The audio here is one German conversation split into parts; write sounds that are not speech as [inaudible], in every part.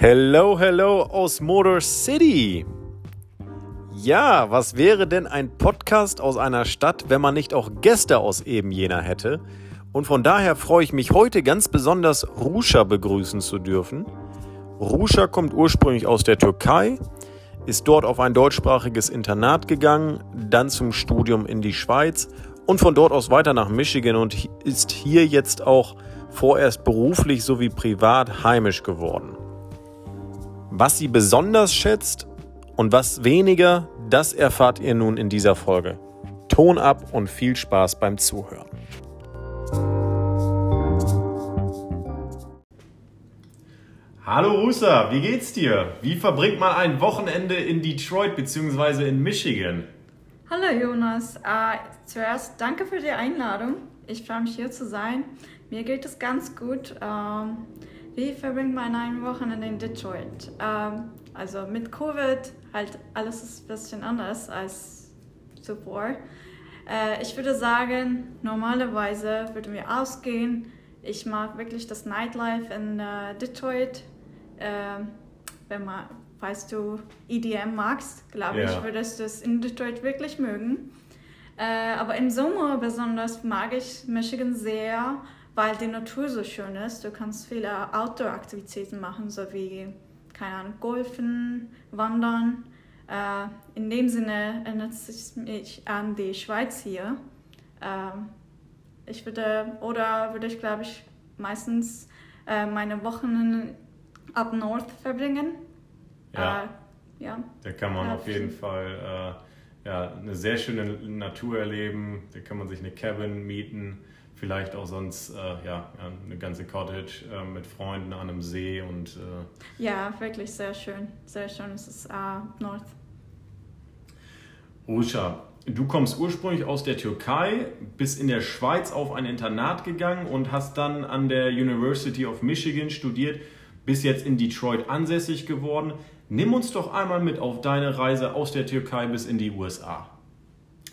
Hello, hello aus Motor City. Ja, was wäre denn ein Podcast aus einer Stadt, wenn man nicht auch Gäste aus eben jener hätte? Und von daher freue ich mich heute ganz besonders Ruscha begrüßen zu dürfen. Ruscha kommt ursprünglich aus der Türkei, ist dort auf ein deutschsprachiges Internat gegangen, dann zum Studium in die Schweiz und von dort aus weiter nach Michigan und ist hier jetzt auch vorerst beruflich sowie privat heimisch geworden. Was sie besonders schätzt und was weniger, das erfahrt ihr nun in dieser Folge. Ton ab und viel Spaß beim Zuhören. Hallo Rusa, wie geht's dir? Wie verbringt man ein Wochenende in Detroit bzw. in Michigan? Hallo Jonas, uh, zuerst danke für die Einladung. Ich freue mich hier zu sein. Mir geht es ganz gut. Uh, wie verbringt man ein Wochenende in Detroit? Ähm, also mit Covid halt alles ist ein bisschen anders als zuvor. Äh, ich würde sagen, normalerweise würden wir ausgehen. Ich mag wirklich das Nightlife in äh, Detroit. Äh, wenn man, falls du EDM magst, glaube yeah. ich, würdest du es in Detroit wirklich mögen. Äh, aber im Sommer besonders mag ich Michigan sehr weil die Natur so schön ist. Du kannst viele Outdoor-Aktivitäten machen, so wie, keine Ahnung, Golfen, Wandern. Äh, in dem Sinne erinnert es mich an die Schweiz hier. Äh, ich würde, oder würde ich, glaube ich, meistens äh, meine Wochen up north verbringen. Ja, äh, ja. Da kann man auf jeden Fall äh, ja, eine sehr schöne Natur erleben. Da kann man sich eine Cabin mieten vielleicht auch sonst äh, ja, eine ganze Cottage äh, mit Freunden an einem See und äh ja, wirklich sehr schön, sehr schön ist es uh, North. Ruscha, du kommst ursprünglich aus der Türkei, bist in der Schweiz auf ein Internat gegangen und hast dann an der University of Michigan studiert, bist jetzt in Detroit ansässig geworden. Nimm uns doch einmal mit auf deine Reise aus der Türkei bis in die USA.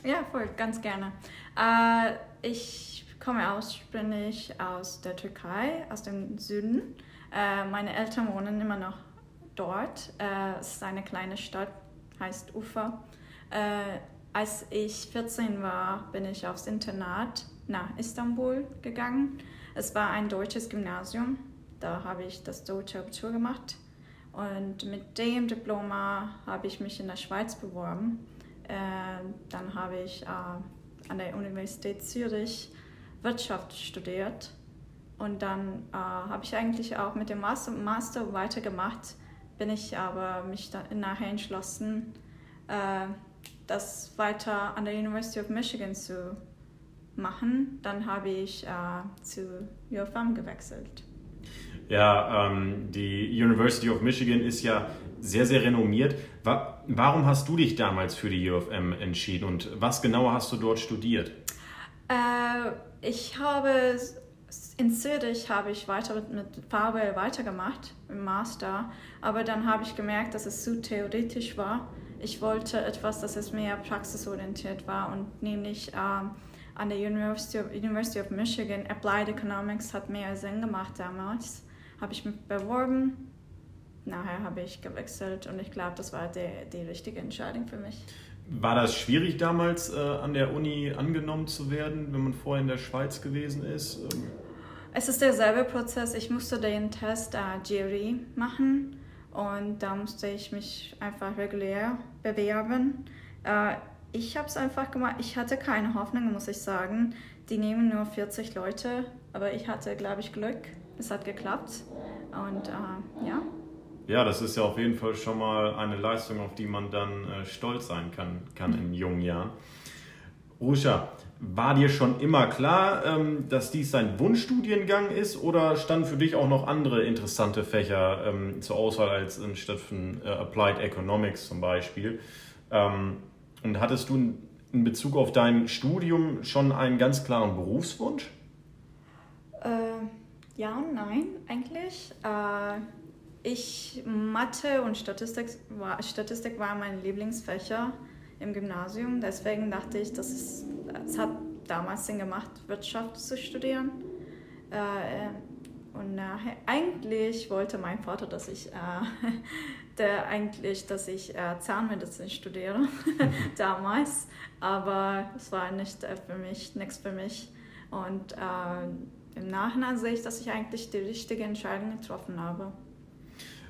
Ja, voll, ganz gerne. Äh, ich komme ursprünglich aus der Türkei, aus dem Süden. Äh, meine Eltern wohnen immer noch dort. Äh, es ist eine kleine Stadt, heißt Ufa. Äh, als ich 14 war, bin ich aufs Internat nach Istanbul gegangen. Es war ein deutsches Gymnasium. Da habe ich das deutsche Abitur gemacht. Und mit dem Diploma habe ich mich in der Schweiz beworben. Äh, dann habe ich äh, an der Universität Zürich Wirtschaft studiert. Und dann äh, habe ich eigentlich auch mit dem Master, Master weitergemacht, bin ich aber mich nachher entschlossen, äh, das weiter an der University of Michigan zu machen. Dann habe ich äh, zu UFM gewechselt. Ja, ähm, die University of Michigan ist ja sehr, sehr renommiert. Warum hast du dich damals für die UFM entschieden und was genau hast du dort studiert? Äh, ich habe in Zürich habe ich weiter mit, VWL weitergemacht im Master, aber dann habe ich gemerkt, dass es zu theoretisch war. Ich wollte etwas, das es mehr praxisorientiert war und nämlich ähm, an der University of, University of Michigan Applied Economics hat mehr Sinn gemacht damals. Habe ich mich beworben, nachher habe ich gewechselt und ich glaube, das war die, die richtige Entscheidung für mich. War das schwierig damals äh, an der Uni angenommen zu werden, wenn man vorher in der Schweiz gewesen ist? Ähm es ist derselbe Prozess. Ich musste den Test äh, GRE machen und da musste ich mich einfach regulär bewerben. Äh, ich habe es einfach gemacht. Ich hatte keine Hoffnung, muss ich sagen. Die nehmen nur 40 Leute, aber ich hatte, glaube ich, Glück. Es hat geklappt und äh, ja. Ja, das ist ja auf jeden Fall schon mal eine Leistung, auf die man dann äh, stolz sein kann, kann in jungen Jahren. Ruscha, war dir schon immer klar, ähm, dass dies dein Wunschstudiengang ist oder standen für dich auch noch andere interessante Fächer ähm, zur Auswahl als anstatt von äh, Applied Economics zum Beispiel? Ähm, und hattest du in Bezug auf dein Studium schon einen ganz klaren Berufswunsch? Äh, ja und nein, eigentlich. Äh ich, Mathe und Statistik war, Statistik war mein Lieblingsfächer im Gymnasium. Deswegen dachte ich, dass es, es hat damals Sinn gemacht, Wirtschaft zu studieren. Äh, und nachher, eigentlich wollte mein Vater, dass ich, äh, [laughs] der eigentlich, dass ich äh, Zahnmedizin studiere [laughs] [laughs] damals, aber es war nicht äh, für mich, nichts für mich. Und äh, im Nachhinein sehe ich, dass ich eigentlich die richtige Entscheidung getroffen habe.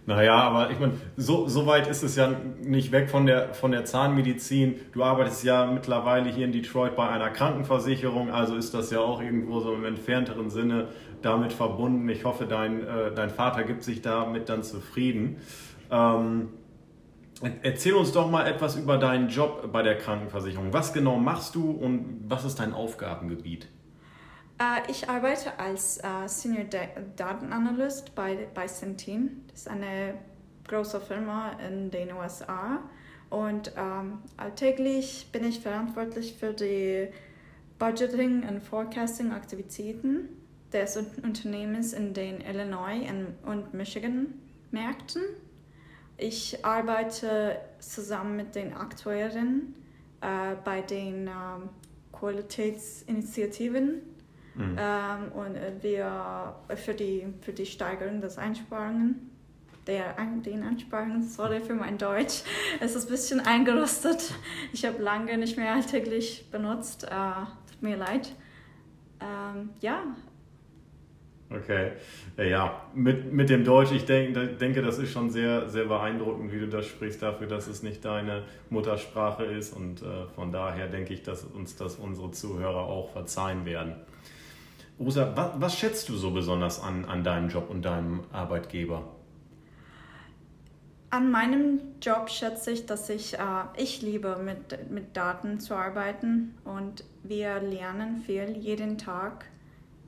Naja, aber ich meine, so, so weit ist es ja nicht weg von der, von der Zahnmedizin. Du arbeitest ja mittlerweile hier in Detroit bei einer Krankenversicherung, also ist das ja auch irgendwo so im entfernteren Sinne damit verbunden. Ich hoffe, dein, äh, dein Vater gibt sich damit dann zufrieden. Ähm, erzähl uns doch mal etwas über deinen Job bei der Krankenversicherung. Was genau machst du und was ist dein Aufgabengebiet? Uh, ich arbeite als uh, Senior Datenanalyst bei, bei Centene. Das ist eine große Firma in den USA. Und ähm, alltäglich bin ich verantwortlich für die Budgeting und Forecasting Aktivitäten des Unternehmens in den Illinois und Michigan Märkten. Ich arbeite zusammen mit den Aktuären äh, bei den ähm, Qualitätsinitiativen mhm. ähm, und wir für die, für die Steigerung des Einsparungen der, den Einsparungen, sorry für mein Deutsch, [laughs] es ist ein bisschen eingerostet. Ich habe lange nicht mehr alltäglich benutzt, äh, tut mir leid. Ähm, ja, Okay, ja, mit, mit dem Deutsch, ich denk, denke, das ist schon sehr, sehr beeindruckend, wie du das sprichst, dafür, dass es nicht deine Muttersprache ist. Und äh, von daher denke ich, dass uns das unsere Zuhörer auch verzeihen werden. Rosa, was, was schätzt du so besonders an, an deinem Job und deinem Arbeitgeber? An meinem Job schätze ich, dass ich, äh, ich liebe, mit, mit Daten zu arbeiten und wir lernen viel jeden Tag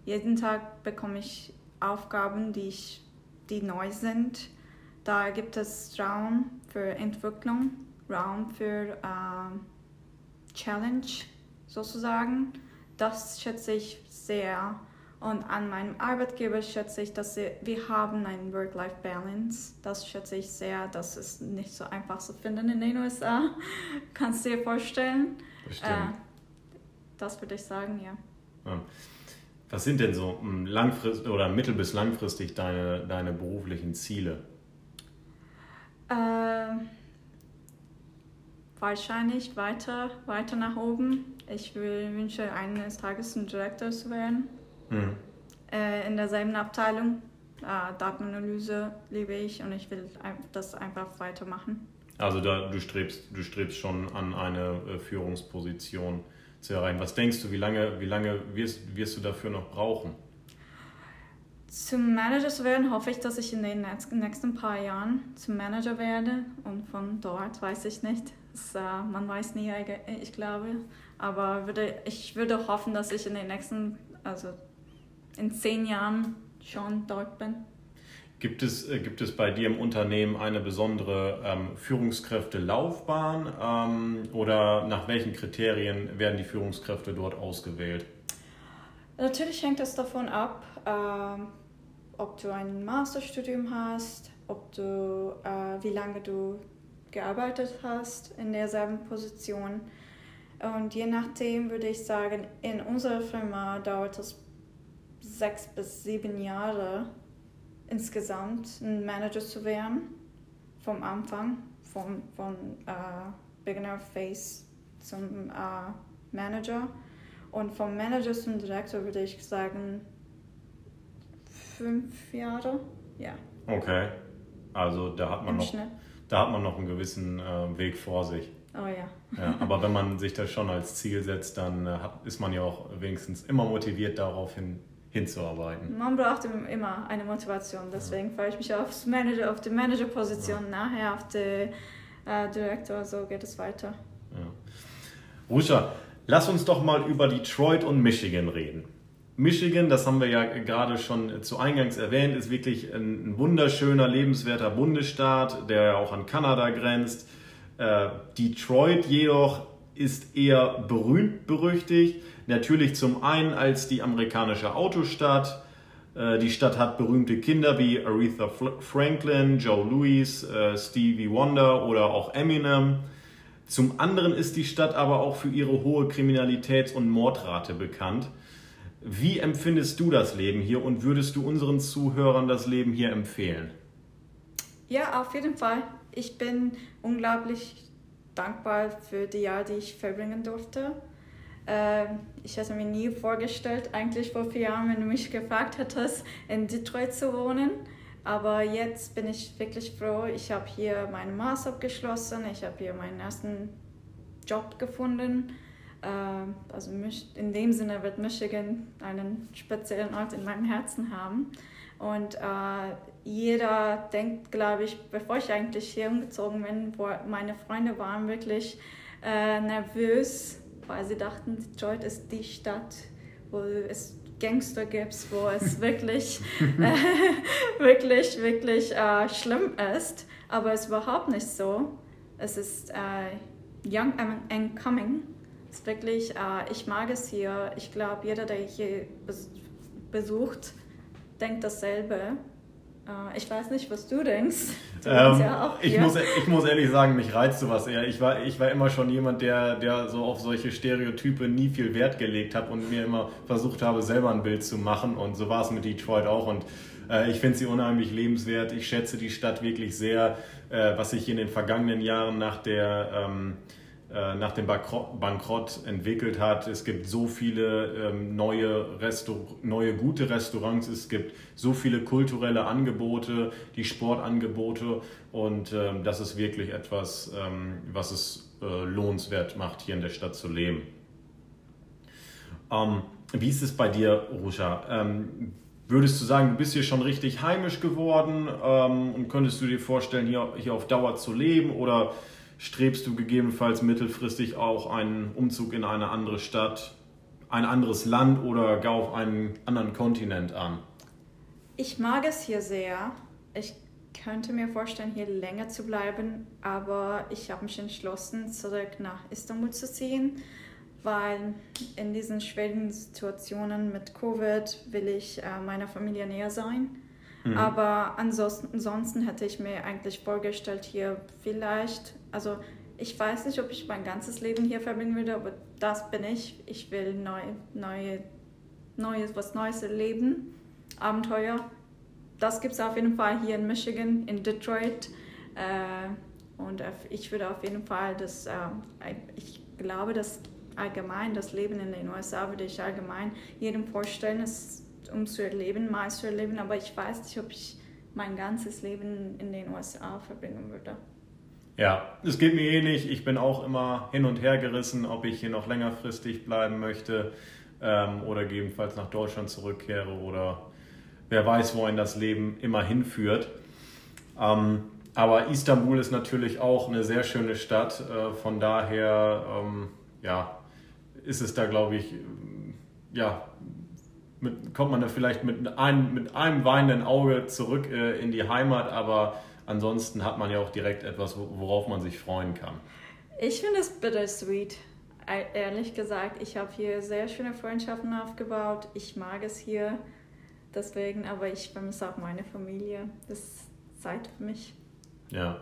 jeden Tag bekomme ich Aufgaben, die, ich, die neu sind. Da gibt es Raum für Entwicklung, Raum für äh, Challenge sozusagen. Das schätze ich sehr. Und an meinem Arbeitgeber schätze ich, dass wir haben einen Work-Life-Balance. Das schätze ich sehr. Das ist nicht so einfach zu finden in den USA. [laughs] Kannst du dir vorstellen? Bestimmt. Äh, das würde ich sagen, ja. Was sind denn so hm, langfristig oder mittel- bis langfristig deine, deine beruflichen Ziele? Äh, wahrscheinlich weiter, weiter nach oben. Ich will, wünsche eines Tages ein Director zu werden. Mhm. Äh, in derselben Abteilung. Äh, Datenanalyse liebe ich und ich will das einfach weitermachen. Also da, du, strebst, du strebst schon an eine äh, Führungsposition zu erreichen. Was denkst du, wie lange, wie lange wirst, wirst du dafür noch brauchen? Zum Manager zu werden, hoffe ich, dass ich in den nächsten paar Jahren zum Manager werde. Und von dort weiß ich nicht. Das, äh, man weiß nie, ich glaube. Aber würde, ich würde hoffen, dass ich in den nächsten, also in zehn Jahren schon dort bin. Gibt es, äh, gibt es bei dir im Unternehmen eine besondere ähm, Führungskräftelaufbahn ähm, oder nach welchen Kriterien werden die Führungskräfte dort ausgewählt? Natürlich hängt es davon ab, ähm, ob du ein Masterstudium hast, ob du, äh, wie lange du gearbeitet hast in derselben Position. Und je nachdem würde ich sagen, in unserer Firma dauert es sechs bis sieben Jahre, insgesamt ein Manager zu werden, vom Anfang, vom, von äh, Beginner Phase zum äh, Manager. Und vom Manager zum Director würde ich sagen fünf Jahre. Ja. Okay. Also da hat man Im noch, Schnitt. Da hat man noch einen gewissen äh, Weg vor sich. Oh ja. ja. Aber wenn man sich das schon als Ziel setzt, dann äh, ist man ja auch wenigstens immer motiviert darauf hin, hinzuarbeiten. Man braucht immer eine Motivation, deswegen freue ich mich aufs Manager, auf die Managerposition, ja. nachher auf die äh, Direktor, so geht es weiter. Ja. Ruscha, lass uns doch mal über Detroit und Michigan reden. Michigan, das haben wir ja gerade schon zu Eingangs erwähnt, ist wirklich ein wunderschöner, lebenswerter Bundesstaat, der ja auch an Kanada grenzt. Äh, Detroit jedoch ist eher berühmt berüchtigt Natürlich zum einen als die amerikanische Autostadt. Äh, die Stadt hat berühmte Kinder wie Aretha Franklin, Joe Louis, äh, Stevie Wonder oder auch Eminem. Zum anderen ist die Stadt aber auch für ihre hohe Kriminalitäts- und Mordrate bekannt. Wie empfindest du das Leben hier und würdest du unseren Zuhörern das Leben hier empfehlen? Ja, auf jeden Fall. Ich bin unglaublich dankbar für die Jahre, die ich verbringen durfte. Ähm, ich hätte mir nie vorgestellt, eigentlich vor vier Jahren, wenn du mich gefragt hättest, in Detroit zu wohnen. Aber jetzt bin ich wirklich froh. Ich habe hier meinen Master abgeschlossen. Ich habe hier meinen ersten Job gefunden. Ähm, also in dem Sinne wird Michigan einen speziellen Ort in meinem Herzen haben. Und äh, jeder denkt, glaube ich, bevor ich eigentlich hier umgezogen bin, wo meine Freunde waren wirklich äh, nervös, weil sie dachten, Detroit ist die Stadt, wo es Gangster gibt, wo es [laughs] wirklich, äh, [laughs] wirklich, wirklich äh, schlimm ist. Aber es ist überhaupt nicht so. Es ist äh, young and coming. Ist wirklich, äh, ich mag es hier. Ich glaube, jeder, der hier besucht, denkt dasselbe. Äh, ich weiß nicht, was du denkst. Du ähm, ja ich, muss, ich muss ehrlich sagen, mich reizt sowas eher. Ich war, ich war immer schon jemand, der, der so auf solche Stereotype nie viel Wert gelegt hat und mir immer versucht habe, selber ein Bild zu machen. Und so war es mit Detroit auch. Und äh, ich finde sie unheimlich lebenswert. Ich schätze die Stadt wirklich sehr, äh, was sich in den vergangenen Jahren nach der... Ähm, äh, nach dem Bankrott entwickelt hat. Es gibt so viele ähm, neue, Restaur neue gute Restaurants, es gibt so viele kulturelle Angebote, die Sportangebote und ähm, das ist wirklich etwas, ähm, was es äh, lohnenswert macht, hier in der Stadt zu leben. Wie ist es bei dir, Ruscha? Ähm, würdest du sagen, du bist hier schon richtig heimisch geworden und könntest du dir vorstellen, hier, hier auf Dauer zu leben oder strebst du gegebenenfalls mittelfristig auch einen Umzug in eine andere Stadt, ein anderes Land oder gar auf einen anderen Kontinent an? Ich mag es hier sehr. Ich könnte mir vorstellen, hier länger zu bleiben, aber ich habe mich entschlossen, zurück nach Istanbul zu ziehen, weil in diesen schwierigen Situationen mit Covid will ich äh, meiner Familie näher sein. Mhm. Aber ansonsten, ansonsten hätte ich mir eigentlich vorgestellt, hier vielleicht, also ich weiß nicht, ob ich mein ganzes Leben hier verbringen würde, aber das bin ich. Ich will neu, neue, neues, was Neues erleben, Abenteuer. Das gibt es auf jeden Fall hier in Michigan, in Detroit. Äh, und ich würde auf jeden Fall das, äh, ich glaube, dass allgemein das Leben in den USA würde ich allgemein jedem vorstellen. Es um zu erleben, mal zu erleben, aber ich weiß nicht, ob ich mein ganzes Leben in den USA verbringen würde. Ja, es geht mir ähnlich. Ich bin auch immer hin und her gerissen, ob ich hier noch längerfristig bleiben möchte ähm, oder gegebenenfalls nach Deutschland zurückkehre oder wer weiß, wohin das Leben immer hinführt. Ähm, aber Istanbul ist natürlich auch eine sehr schöne Stadt. Äh, von daher ähm, ja, ist es da, glaube ich, ja, mit, kommt man da vielleicht mit einem, mit einem weinenden Auge zurück äh, in die Heimat, aber ansonsten hat man ja auch direkt etwas, worauf man sich freuen kann. Ich finde es bittersweet, ehrlich gesagt. Ich habe hier sehr schöne Freundschaften aufgebaut. Ich mag es hier deswegen, aber ich vermisse auch meine Familie. Das ist Zeit für mich. Ja,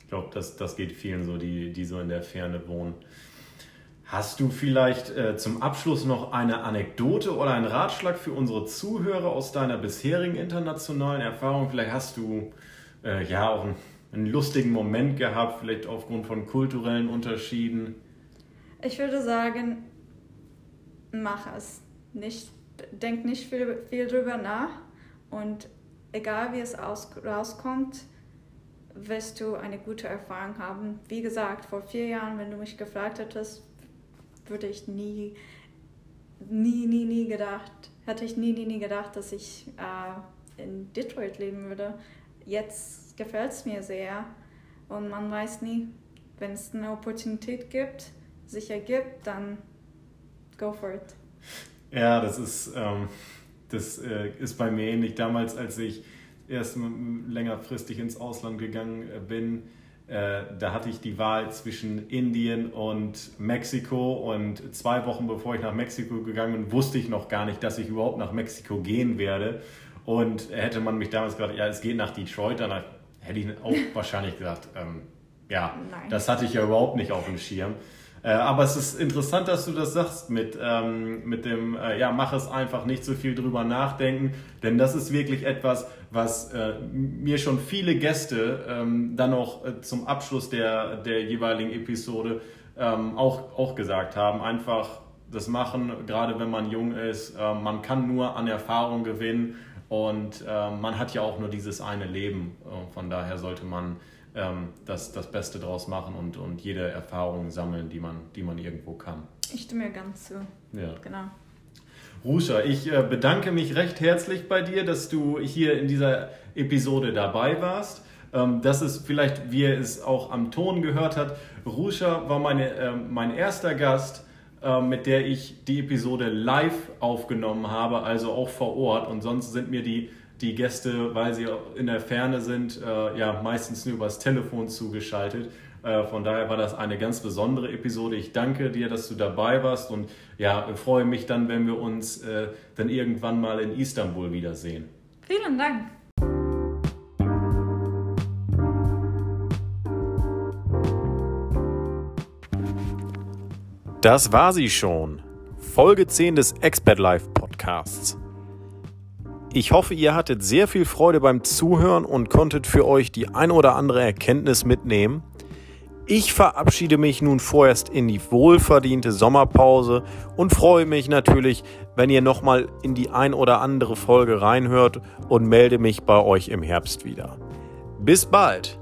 ich glaube, das, das geht vielen so, die, die so in der Ferne wohnen. Hast du vielleicht äh, zum Abschluss noch eine Anekdote oder einen Ratschlag für unsere Zuhörer aus deiner bisherigen internationalen Erfahrung? Vielleicht hast du äh, ja auch einen, einen, lustigen Moment gehabt, vielleicht aufgrund von kulturellen Unterschieden. Ich würde sagen, mach es. Nicht, denk nicht viel, viel drüber nach und egal wie es aus, rauskommt, wirst du eine gute Erfahrung haben. Wie gesagt, vor vier Jahren, wenn du mich gefragt hättest, würde ich nie, nie, nie, nie gedacht, hätte ich nie, nie, nie gedacht, dass ich äh, in Detroit leben würde. Jetzt gefällt es mir sehr und man weiß nie, wenn es eine Opportunität gibt, sich ergibt, dann go for it. Ja, das ist, ähm, das äh, ist bei mir ähnlich. Damals, als ich erst längerfristig ins Ausland gegangen äh, bin, äh, da hatte ich die Wahl zwischen Indien und Mexiko und zwei Wochen bevor ich nach Mexiko gegangen bin, wusste ich noch gar nicht, dass ich überhaupt nach Mexiko gehen werde. Und hätte man mich damals gesagt, ja, es geht nach Detroit, dann hätte ich auch [laughs] wahrscheinlich gesagt, ähm, ja, Nein. das hatte ich ja überhaupt nicht auf dem Schirm. Äh, aber es ist interessant, dass du das sagst mit, ähm, mit dem, äh, ja, mach es einfach nicht so viel drüber nachdenken, denn das ist wirklich etwas, was äh, mir schon viele Gäste ähm, dann auch äh, zum Abschluss der, der jeweiligen Episode ähm, auch, auch gesagt haben. Einfach das machen, gerade wenn man jung ist. Äh, man kann nur an Erfahrung gewinnen und äh, man hat ja auch nur dieses eine Leben. von daher sollte man ähm, das, das Beste draus machen und, und jede Erfahrung sammeln, die man, die man irgendwo kann. Ich stimme ganz zu. Ja. Genau. Ruscha, ich äh, bedanke mich recht herzlich bei dir, dass du hier in dieser Episode dabei warst. Ähm, das ist vielleicht, wie ihr es auch am Ton gehört habt, Ruscha war meine, äh, mein erster Gast, äh, mit der ich die Episode live aufgenommen habe, also auch vor Ort. Und sonst sind mir die die Gäste, weil sie in der Ferne sind, äh, ja meistens nur übers Telefon zugeschaltet. Äh, von daher war das eine ganz besondere Episode. Ich danke dir, dass du dabei warst und ja, freue mich dann, wenn wir uns äh, dann irgendwann mal in Istanbul wiedersehen. Vielen Dank. Das war sie schon. Folge 10 des Expert Life Podcasts. Ich hoffe, ihr hattet sehr viel Freude beim Zuhören und konntet für euch die ein oder andere Erkenntnis mitnehmen. Ich verabschiede mich nun vorerst in die wohlverdiente Sommerpause und freue mich natürlich, wenn ihr nochmal in die ein oder andere Folge reinhört und melde mich bei euch im Herbst wieder. Bis bald!